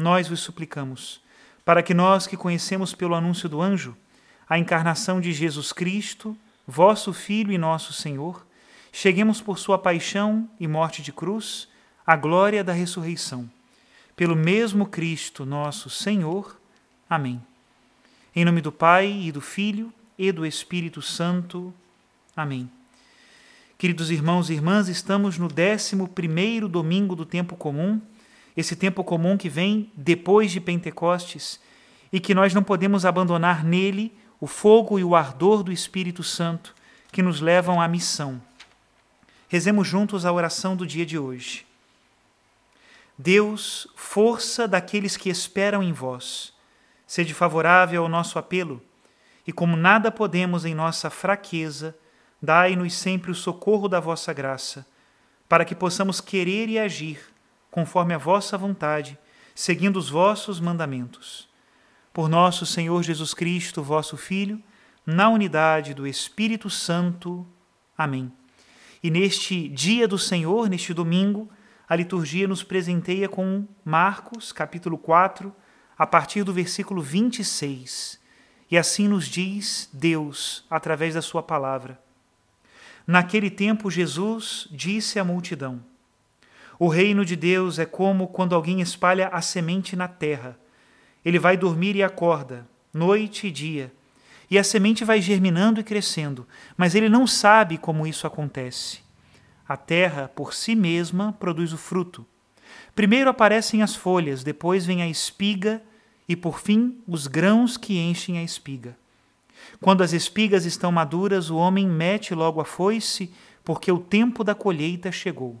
nós vos suplicamos, para que nós que conhecemos pelo anúncio do anjo a encarnação de Jesus Cristo, vosso Filho e nosso Senhor, cheguemos por sua paixão e morte de cruz à glória da ressurreição. Pelo mesmo Cristo, nosso Senhor. Amém. Em nome do Pai e do Filho e do Espírito Santo. Amém. Queridos irmãos e irmãs, estamos no 11 primeiro domingo do tempo comum esse tempo comum que vem depois de Pentecostes e que nós não podemos abandonar nele o fogo e o ardor do Espírito Santo que nos levam à missão. Rezemos juntos a oração do dia de hoje. Deus, força daqueles que esperam em vós, sede favorável ao nosso apelo, e como nada podemos em nossa fraqueza, dai-nos sempre o socorro da vossa graça, para que possamos querer e agir conforme a vossa vontade, seguindo os vossos mandamentos. Por nosso Senhor Jesus Cristo, vosso Filho, na unidade do Espírito Santo. Amém. E neste dia do Senhor, neste domingo, a liturgia nos presenteia com Marcos, capítulo 4, a partir do versículo 26. E assim nos diz Deus, através da Sua palavra. Naquele tempo, Jesus disse à multidão: o reino de Deus é como quando alguém espalha a semente na terra. Ele vai dormir e acorda, noite e dia, e a semente vai germinando e crescendo, mas ele não sabe como isso acontece. A terra, por si mesma, produz o fruto. Primeiro aparecem as folhas, depois vem a espiga e, por fim, os grãos que enchem a espiga. Quando as espigas estão maduras, o homem mete logo a foice, porque o tempo da colheita chegou.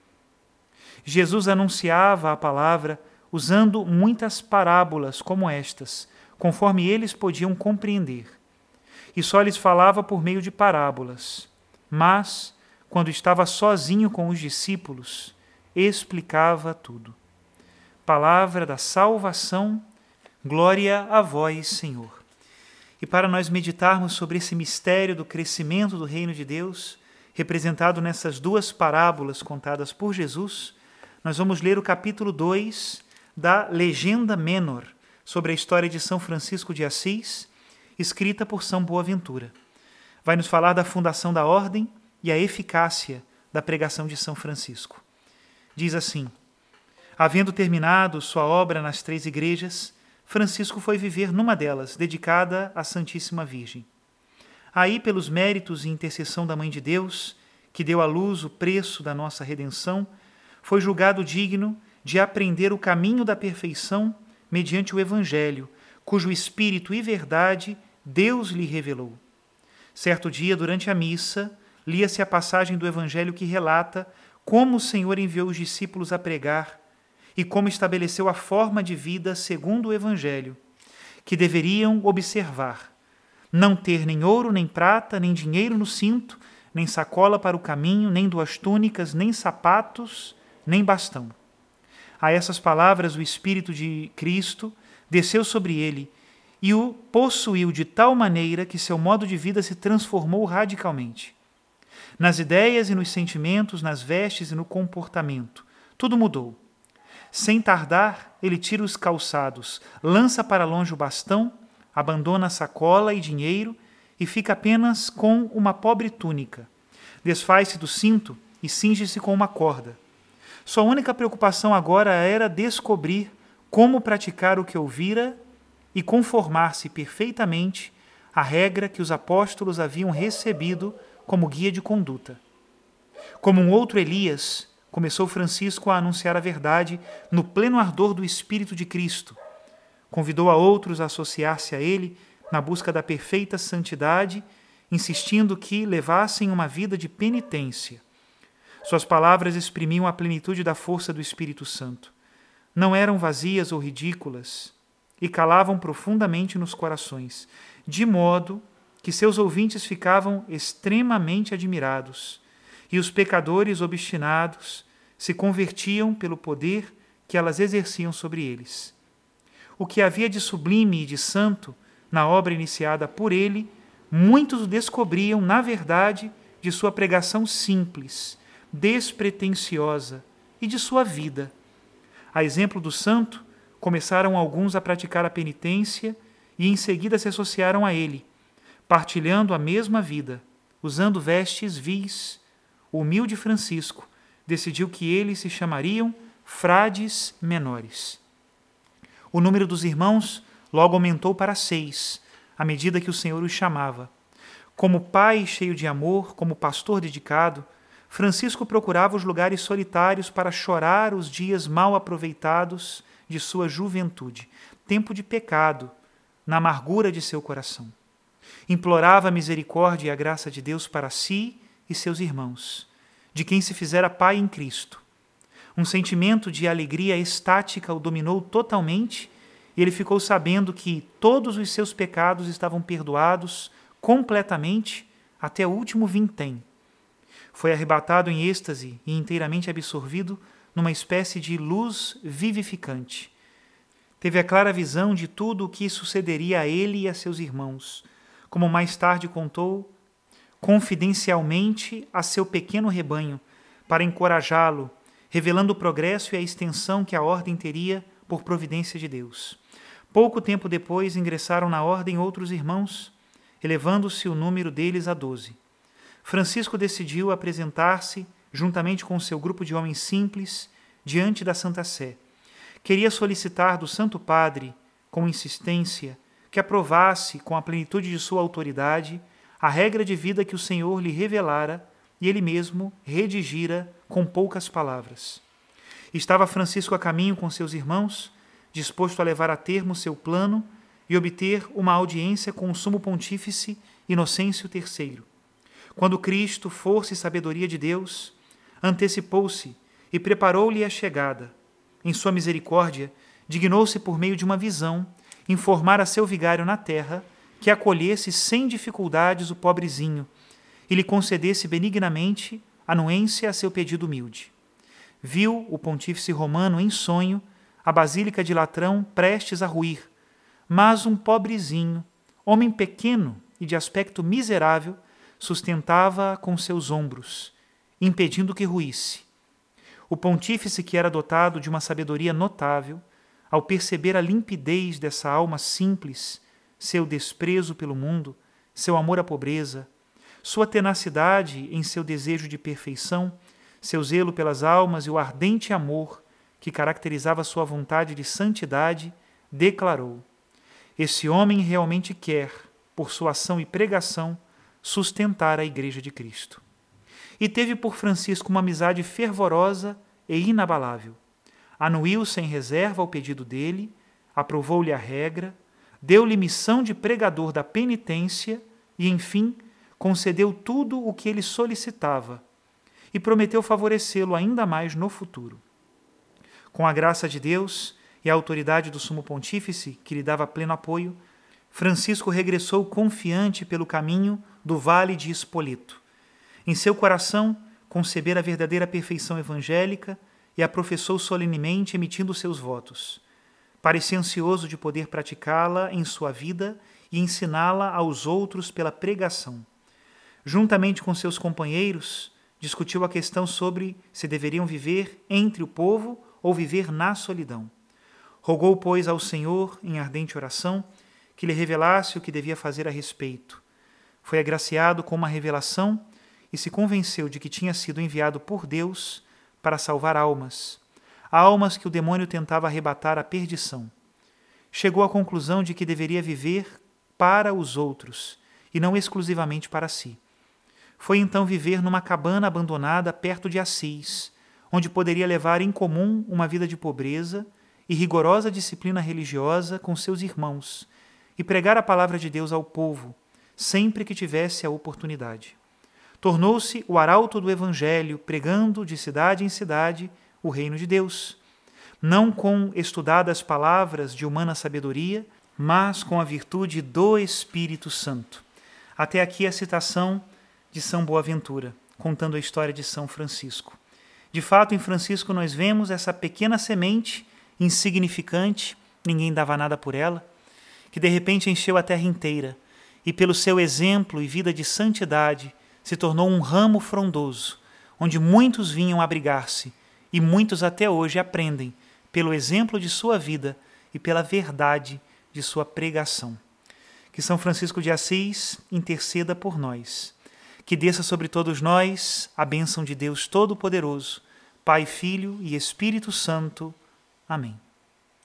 Jesus anunciava a palavra usando muitas parábolas como estas, conforme eles podiam compreender. E só lhes falava por meio de parábolas. Mas, quando estava sozinho com os discípulos, explicava tudo. Palavra da salvação, glória a vós, Senhor. E para nós meditarmos sobre esse mistério do crescimento do reino de Deus, representado nessas duas parábolas contadas por Jesus, nós vamos ler o capítulo 2 da Legenda Menor, sobre a história de São Francisco de Assis, escrita por São Boaventura. Vai nos falar da fundação da ordem e a eficácia da pregação de São Francisco. Diz assim: Havendo terminado sua obra nas três igrejas, Francisco foi viver numa delas, dedicada à Santíssima Virgem. Aí, pelos méritos e intercessão da Mãe de Deus, que deu à luz o preço da nossa redenção, foi julgado digno de aprender o caminho da perfeição mediante o Evangelho, cujo espírito e verdade Deus lhe revelou. Certo dia, durante a missa, lia-se a passagem do Evangelho que relata como o Senhor enviou os discípulos a pregar e como estabeleceu a forma de vida segundo o Evangelho, que deveriam observar: não ter nem ouro, nem prata, nem dinheiro no cinto, nem sacola para o caminho, nem duas túnicas, nem sapatos, nem bastão. A essas palavras, o Espírito de Cristo desceu sobre ele e o possuiu de tal maneira que seu modo de vida se transformou radicalmente. Nas ideias e nos sentimentos, nas vestes e no comportamento, tudo mudou. Sem tardar, ele tira os calçados, lança para longe o bastão, abandona a sacola e dinheiro e fica apenas com uma pobre túnica. Desfaz-se do cinto e cinge-se com uma corda. Sua única preocupação agora era descobrir como praticar o que ouvira e conformar-se perfeitamente à regra que os apóstolos haviam recebido como guia de conduta. Como um outro Elias, começou Francisco a anunciar a verdade no pleno ardor do Espírito de Cristo. Convidou a outros a associar-se a ele na busca da perfeita santidade, insistindo que levassem uma vida de penitência. Suas palavras exprimiam a plenitude da força do Espírito Santo. Não eram vazias ou ridículas, e calavam profundamente nos corações, de modo que seus ouvintes ficavam extremamente admirados, e os pecadores obstinados se convertiam pelo poder que elas exerciam sobre eles. O que havia de sublime e de santo na obra iniciada por ele, muitos descobriam, na verdade, de sua pregação simples, despretensiosa e de sua vida. A exemplo do santo, começaram alguns a praticar a penitência e em seguida se associaram a ele, partilhando a mesma vida, usando vestes vis. O humilde Francisco decidiu que eles se chamariam frades menores. O número dos irmãos logo aumentou para seis, à medida que o Senhor os chamava. Como pai cheio de amor, como pastor dedicado, Francisco procurava os lugares solitários para chorar os dias mal aproveitados de sua juventude, tempo de pecado, na amargura de seu coração. Implorava a misericórdia e a graça de Deus para si e seus irmãos, de quem se fizera pai em Cristo. Um sentimento de alegria estática o dominou totalmente e ele ficou sabendo que todos os seus pecados estavam perdoados completamente até o último vintém. Foi arrebatado em êxtase e inteiramente absorvido numa espécie de luz vivificante. Teve a clara visão de tudo o que sucederia a ele e a seus irmãos, como mais tarde contou confidencialmente a seu pequeno rebanho, para encorajá-lo, revelando o progresso e a extensão que a ordem teria por providência de Deus. Pouco tempo depois ingressaram na ordem outros irmãos, elevando-se o número deles a doze. Francisco decidiu apresentar-se juntamente com seu grupo de homens simples, diante da Santa Sé. Queria solicitar do Santo Padre, com insistência, que aprovasse, com a plenitude de sua autoridade, a regra de vida que o Senhor lhe revelara e ele mesmo redigira com poucas palavras. Estava Francisco a caminho com seus irmãos, disposto a levar a termo seu plano e obter uma audiência com o sumo pontífice Inocêncio III. Quando Cristo, força e sabedoria de Deus, antecipou-se e preparou-lhe a chegada. Em sua misericórdia, dignou-se por meio de uma visão informar a seu vigário na terra que acolhesse sem dificuldades o pobrezinho e lhe concedesse benignamente anuência a seu pedido humilde. Viu o pontífice romano em sonho a basílica de Latrão prestes a ruir, mas um pobrezinho, homem pequeno e de aspecto miserável, sustentava-a com seus ombros impedindo que ruísse. O pontífice, que era dotado de uma sabedoria notável, ao perceber a limpidez dessa alma simples, seu desprezo pelo mundo, seu amor à pobreza, sua tenacidade em seu desejo de perfeição, seu zelo pelas almas e o ardente amor que caracterizava sua vontade de santidade, declarou: Esse homem realmente quer, por sua ação e pregação, sustentar a Igreja de Cristo e teve por Francisco uma amizade fervorosa e inabalável. Anuiu sem reserva ao pedido dele, aprovou-lhe a regra, deu-lhe missão de pregador da penitência e, enfim, concedeu tudo o que ele solicitava e prometeu favorecê-lo ainda mais no futuro. Com a graça de Deus e a autoridade do Sumo Pontífice, que lhe dava pleno apoio, Francisco regressou confiante pelo caminho do Vale de Espolito. Em seu coração, concebera a verdadeira perfeição evangélica e a professou solenemente, emitindo seus votos. Parecia ansioso de poder praticá-la em sua vida e ensiná-la aos outros pela pregação. Juntamente com seus companheiros, discutiu a questão sobre se deveriam viver entre o povo ou viver na solidão. Rogou, pois, ao Senhor, em ardente oração, que lhe revelasse o que devia fazer a respeito. Foi agraciado com uma revelação e se convenceu de que tinha sido enviado por Deus para salvar almas, almas que o demônio tentava arrebatar à perdição. Chegou à conclusão de que deveria viver para os outros e não exclusivamente para si. Foi então viver numa cabana abandonada perto de Assis, onde poderia levar em comum uma vida de pobreza e rigorosa disciplina religiosa com seus irmãos e pregar a palavra de Deus ao povo, sempre que tivesse a oportunidade. Tornou-se o arauto do Evangelho, pregando de cidade em cidade o reino de Deus, não com estudadas palavras de humana sabedoria, mas com a virtude do Espírito Santo. Até aqui a citação de São Boaventura, contando a história de São Francisco. De fato, em Francisco nós vemos essa pequena semente insignificante, ninguém dava nada por ela, que de repente encheu a terra inteira e, pelo seu exemplo e vida de santidade, se tornou um ramo frondoso, onde muitos vinham abrigar-se e muitos até hoje aprendem pelo exemplo de sua vida e pela verdade de sua pregação. Que São Francisco de Assis interceda por nós. Que desça sobre todos nós a bênção de Deus Todo-Poderoso, Pai, Filho e Espírito Santo. Amém.